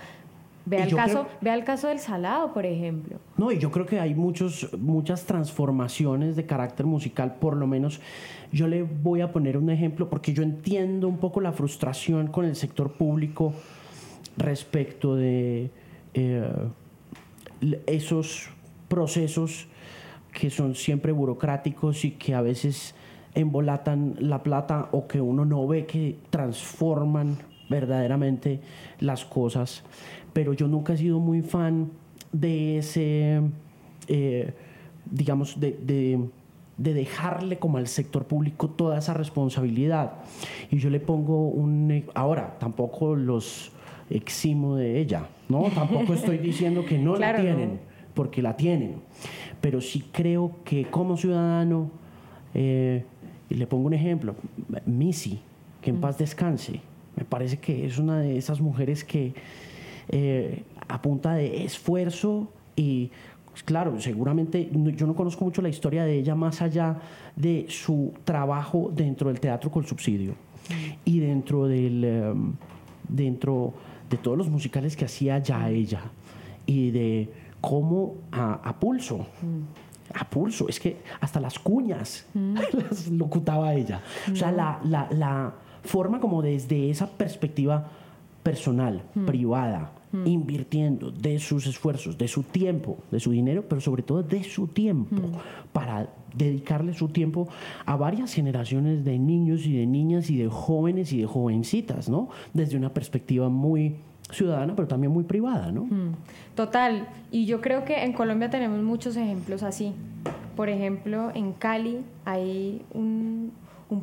Vea el, caso, vea el caso del Salado, por ejemplo. No, y yo creo que hay muchos, muchas transformaciones de carácter musical, por lo menos yo le voy a poner un ejemplo, porque yo entiendo un poco la frustración con el sector público respecto de eh, esos procesos que son siempre burocráticos y que a veces embolatan la plata o que uno no ve que transforman verdaderamente las cosas. Pero yo nunca he sido muy fan de ese, eh, digamos, de, de, de, dejarle como al sector público toda esa responsabilidad. Y yo le pongo un... Ahora, tampoco los eximo de ella, ¿no? Tampoco estoy diciendo que no la tienen, porque la tienen. Pero sí creo que como ciudadano... Eh, y le pongo un ejemplo, Missy, que en mm. paz descanse. Me parece que es una de esas mujeres que eh, a punta de esfuerzo y pues, claro, seguramente yo no conozco mucho la historia de ella más allá de su trabajo dentro del teatro con subsidio mm. y dentro del em, dentro de todos los musicales que hacía ya mm. ella y de cómo a, pulso a pulso. Es que hasta las cuñas mm. las locutaba ella. O sea, la, la, la, forma como desde esa perspectiva personal, mm. privada, mm. invirtiendo de sus esfuerzos, de su tiempo, de su dinero, pero sobre todo de su tiempo, para dedicarle su tiempo a varias generaciones de niños y de niñas y de jóvenes y de jovencitas, ¿no? Desde una perspectiva muy ciudadana, pero también muy privada, ¿no? Mm, total. Y yo creo que en Colombia tenemos muchos ejemplos así. Por ejemplo, en Cali hay un,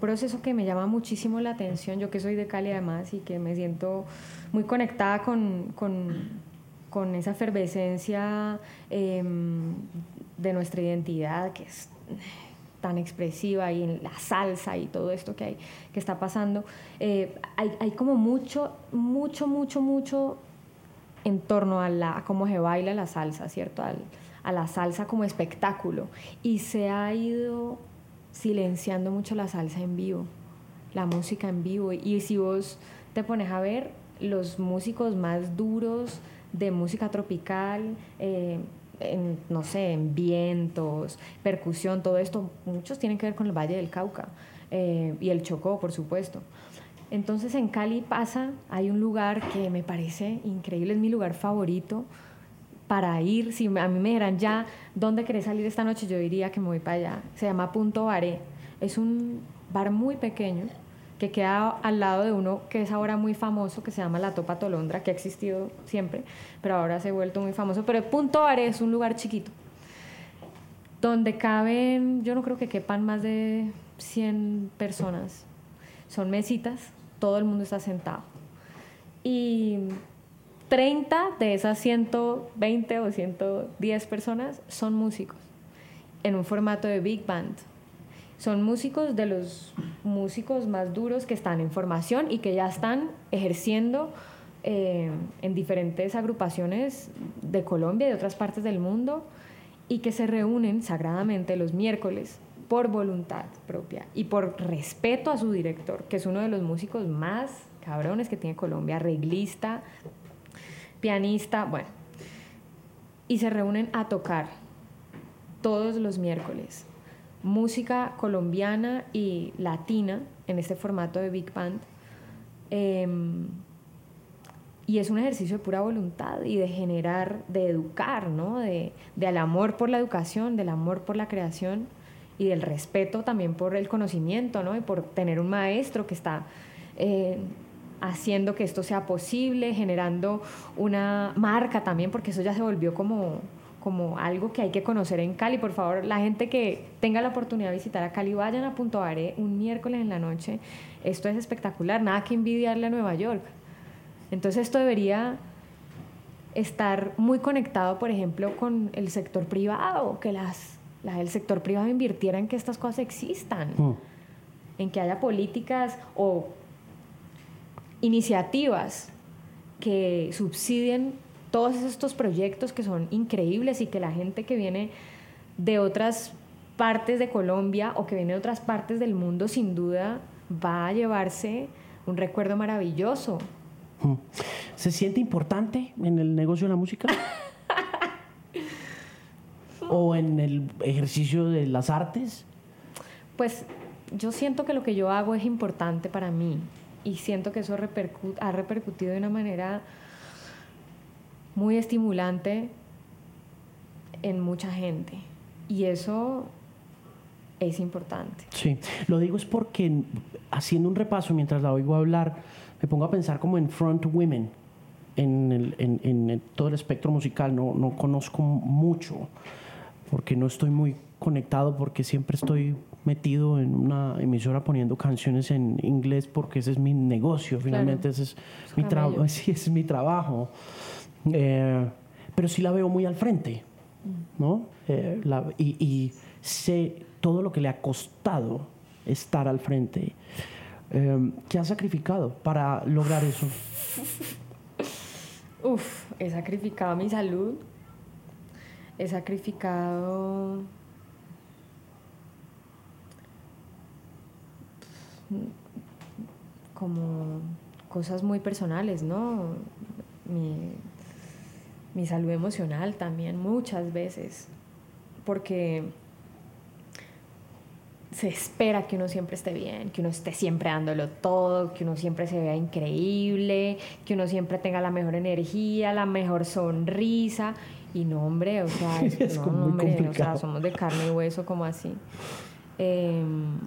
proceso que me llama muchísimo la atención, yo que soy de Cali además y que me siento muy conectada con, con, con esa efervescencia em, de nuestra identidad, que es tan expresiva y en la salsa y todo esto que hay que está pasando eh, hay, hay, como mucho mucho mucho mucho en torno a, la, cómo se baila la salsa cierto a la salsa como espectáculo. Y se ha ido silenciando mucho la salsa en vivo la música en vivo. Y si vos te pones a ver los músicos más duros de música tropical eh, en, no sé, en vientos, percusión, todo esto, muchos tienen que ver con el Valle del Cauca eh, y el Chocó, por supuesto. Entonces en Cali pasa, hay un lugar que me parece increíble, es mi lugar favorito para ir. Si a mí me dijeran ya, ¿dónde querés salir esta noche? Yo diría que me voy para allá. Se llama Punto Baré. Es un bar muy pequeño que queda al lado de uno que es ahora muy famoso, que se llama La Topa Tolondra, que ha existido siempre, pero ahora se ha vuelto muy famoso. Pero Punto Are es un lugar chiquito, donde caben, yo no creo que quepan más de 100 personas. Son mesitas, todo el mundo está sentado. Y 30 de esas 120 o 110 personas son músicos, en un formato de big band son músicos de los músicos más duros que están en formación y que ya están ejerciendo eh, en diferentes agrupaciones de Colombia y de otras partes del mundo y que se reúnen sagradamente los miércoles por voluntad propia y por respeto a su director, que es uno de los músicos más cabrones que tiene Colombia, arreglista, pianista, bueno, y se reúnen a tocar todos los miércoles música colombiana y latina en este formato de Big Band. Em, y es un ejercicio de pura voluntad y de generar, de educar, ¿no? De, del amor por la educación, del amor por la creación y del respeto también por el conocimiento, ¿no? Y por tener un maestro que está eh, haciendo que esto sea posible, generando una marca también, porque eso ya se volvió como, como algo que hay que conocer en Cali. Por favor, la gente que tenga la oportunidad de visitar a Cali, vayan a Punto Are un miércoles en la noche. Esto es espectacular, nada que envidiarle a Nueva York. Entonces esto debería estar muy conectado, por ejemplo, con el sector privado, que las, el sector privado invirtiera en que estas cosas existan, mm. en que haya políticas o iniciativas que subsidien todos estos proyectos que son increíbles y que la gente que viene de otras partes de Colombia o que viene de otras partes del mundo sin duda va a llevarse un recuerdo maravilloso. Mm. ¿Se siente importante en el negocio de la música? ¿O en el ejercicio de las artes? Pues yo siento que lo que yo hago es importante para mí y siento que eso ha repercutido de una manera muy estimulante en mucha gente. Y eso es importante. Sí, lo digo es porque haciendo un repaso mientras la oigo hablar, me pongo a pensar como en front women, en, el, en, en todo el espectro musical, no, no conozco mucho, porque no estoy muy conectado, porque siempre estoy metido en una emisora poniendo canciones en inglés, porque ese es mi negocio, finalmente ese es, mi, trabajo sí, es mi trabajo. Eh, pero sí la veo muy al frente, ¿no? Eh, y, sé todo lo que le ha costado estar al frente. Eh, ¿Qué ha sacrificado para lograr eso? Uf, he sacrificado mi salud, he sacrificado como cosas muy personales, ¿no? Mi, mi salud emocional también muchas veces, porque se espera que uno siempre esté bien, que uno esté siempre dándolo todo, que uno siempre se vea increíble, que uno siempre tenga la mejor energía, la mejor sonrisa. Y no, hombre, o sea, no, hombre, o sea, somos de carne y hueso como así. Em,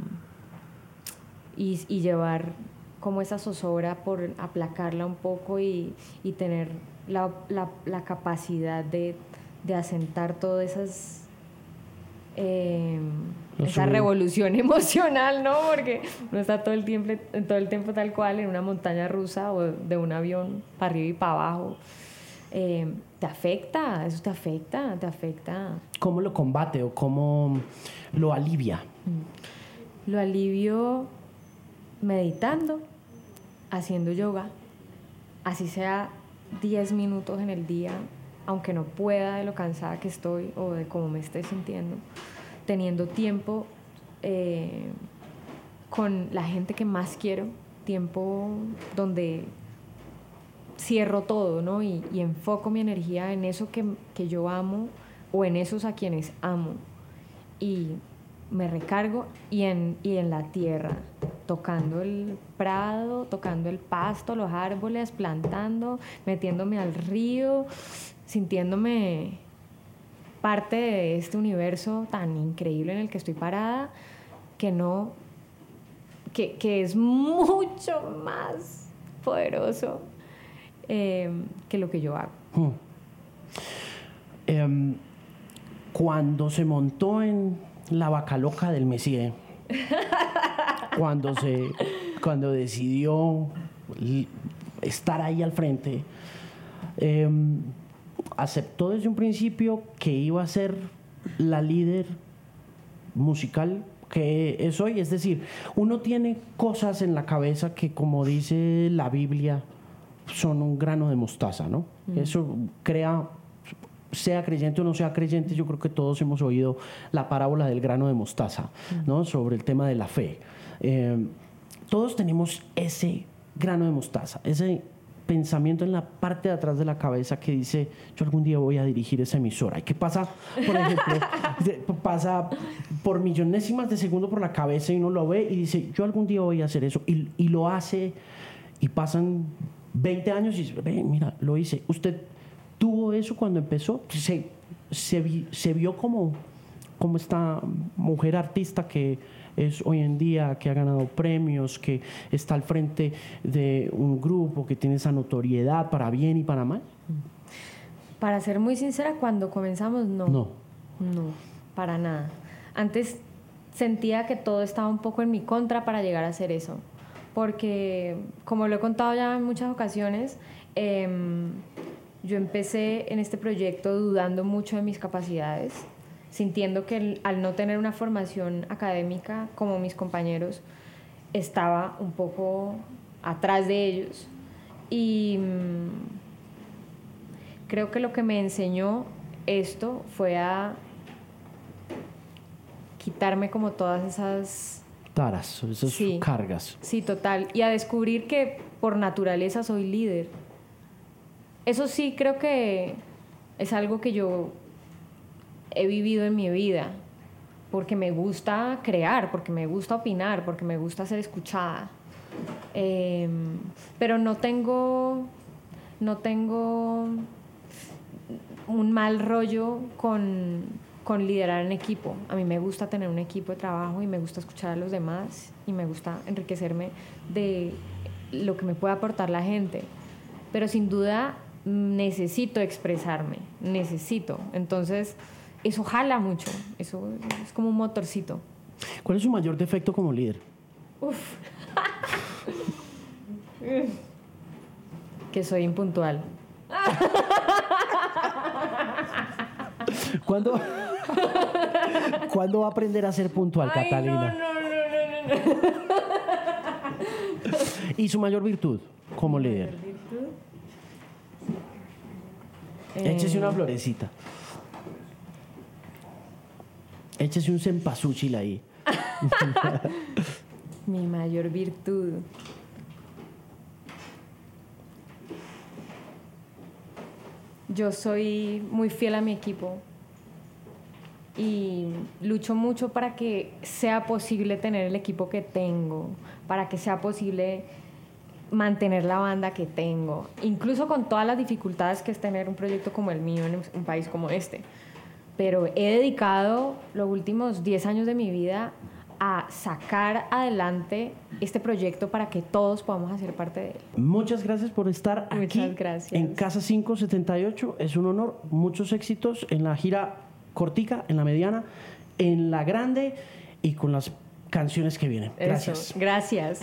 y, y, llevar como esa zozobra por aplacarla un poco y, y tener la, la, la, capacidad de, de asentar todas esas... Eh, esa revolución emocional, ¿no? Porque no está todo el tiempo, todo el tiempo tal cual en una montaña rusa o de un avión para arriba y para abajo. Eh, te afecta, eso te afecta, te afecta. ¿Cómo lo combate o cómo lo alivia? Mm. Lo alivio meditando, haciendo yoga, así sea 10 minutos en el día, aunque no pueda de lo cansada que estoy o de cómo me esté sintiendo teniendo tiempo eh, con la gente que más quiero, tiempo donde cierro todo, ¿no? Y, enfoco mi energía en eso que, que, yo amo o en esos a quienes amo. Y me recargo y en, y en la tierra, tocando el prado, tocando el pasto, los árboles, plantando, metiéndome al río, sintiéndome parte de este universo tan increíble en el que estoy parada, que no, que, que es mucho más poderoso eh, que lo que yo hago. Hmm. Em, cuando se montó en la vaca loca del Messier, cuando, se, cuando decidió estar ahí al frente, eh, aceptó desde un principio que iba a ser la líder musical que es hoy. Es decir, uno tiene cosas en la cabeza que, como dice la Biblia, son un grano de mostaza, ¿no? Mm. Eso crea, sea creyente o no sea creyente, yo creo que todos hemos oído la parábola del grano de mostaza, mm. ¿no? Sobre el tema de la fe. Eh, todos tenemos ese grano de mostaza, ese pensamiento en la parte de atrás de la cabeza que dice, yo algún día voy a dirigir esa emisora. ¿Y qué pasa? Por ejemplo, pasa por millonésimas de segundo por la cabeza y uno lo ve y dice, yo algún día voy a hacer eso. Y, y lo hace y pasan 20 años y dice, mira, lo hice. ¿Usted tuvo eso cuando empezó? Se, se, se vio como, como esta mujer artista que es hoy en día, que ha ganado premios, que está al frente de un grupo, que tiene esa notoriedad para bien y para mal? Para ser muy sincera, cuando comenzamos no. No. No, para nada. Antes sentía que todo estaba un poco en mi contra para llegar a hacer eso. Porque, como lo he contado ya en muchas ocasiones, em, yo empecé en este proyecto dudando mucho de mis capacidades sintiendo que al no tener una formación académica como mis compañeros, estaba un poco atrás de ellos. Y mm, creo que lo que me enseñó esto fue a quitarme como todas esas taras, esas cargas. Sí, total. Y a descubrir que por naturaleza soy líder. Eso sí creo que es algo que yo he vivido en mi vida, porque me gusta crear, porque me gusta opinar, porque me gusta ser escuchada. Em, pero no tengo, no tengo un mal rollo con, con liderar en equipo. A mí me gusta tener un equipo de trabajo y me gusta escuchar a los demás y me gusta enriquecerme de lo que me puede aportar la gente. Pero sin duda necesito expresarme, necesito. Entonces, eso jala mucho, eso es como un motorcito. ¿Cuál es su mayor defecto como líder? Uf. que soy impuntual. ¿Cuándo, ¿Cuándo va a aprender a ser puntual, Catalina? No, no, no, no, ¿Y su mayor virtud como líder? Virtud? Échese una eh, florecita. Échese un cempasúchil ahí. Mi mayor virtud. Yo soy muy fiel a mi equipo y lucho mucho para que sea posible tener el equipo que tengo, para que sea posible mantener la banda que tengo, incluso con todas las dificultades que es tener un proyecto como el mío en un país como este. Pero he dedicado los últimos 10 años de mi vida a sacar adelante este proyecto para que todos podamos hacer parte de él. Muchas gracias por estar aquí gracias. en Casa 578. Es un honor. Muchos éxitos en la gira cortica, en la mediana, en la grande y con las canciones que vienen. Gracias. Gracias.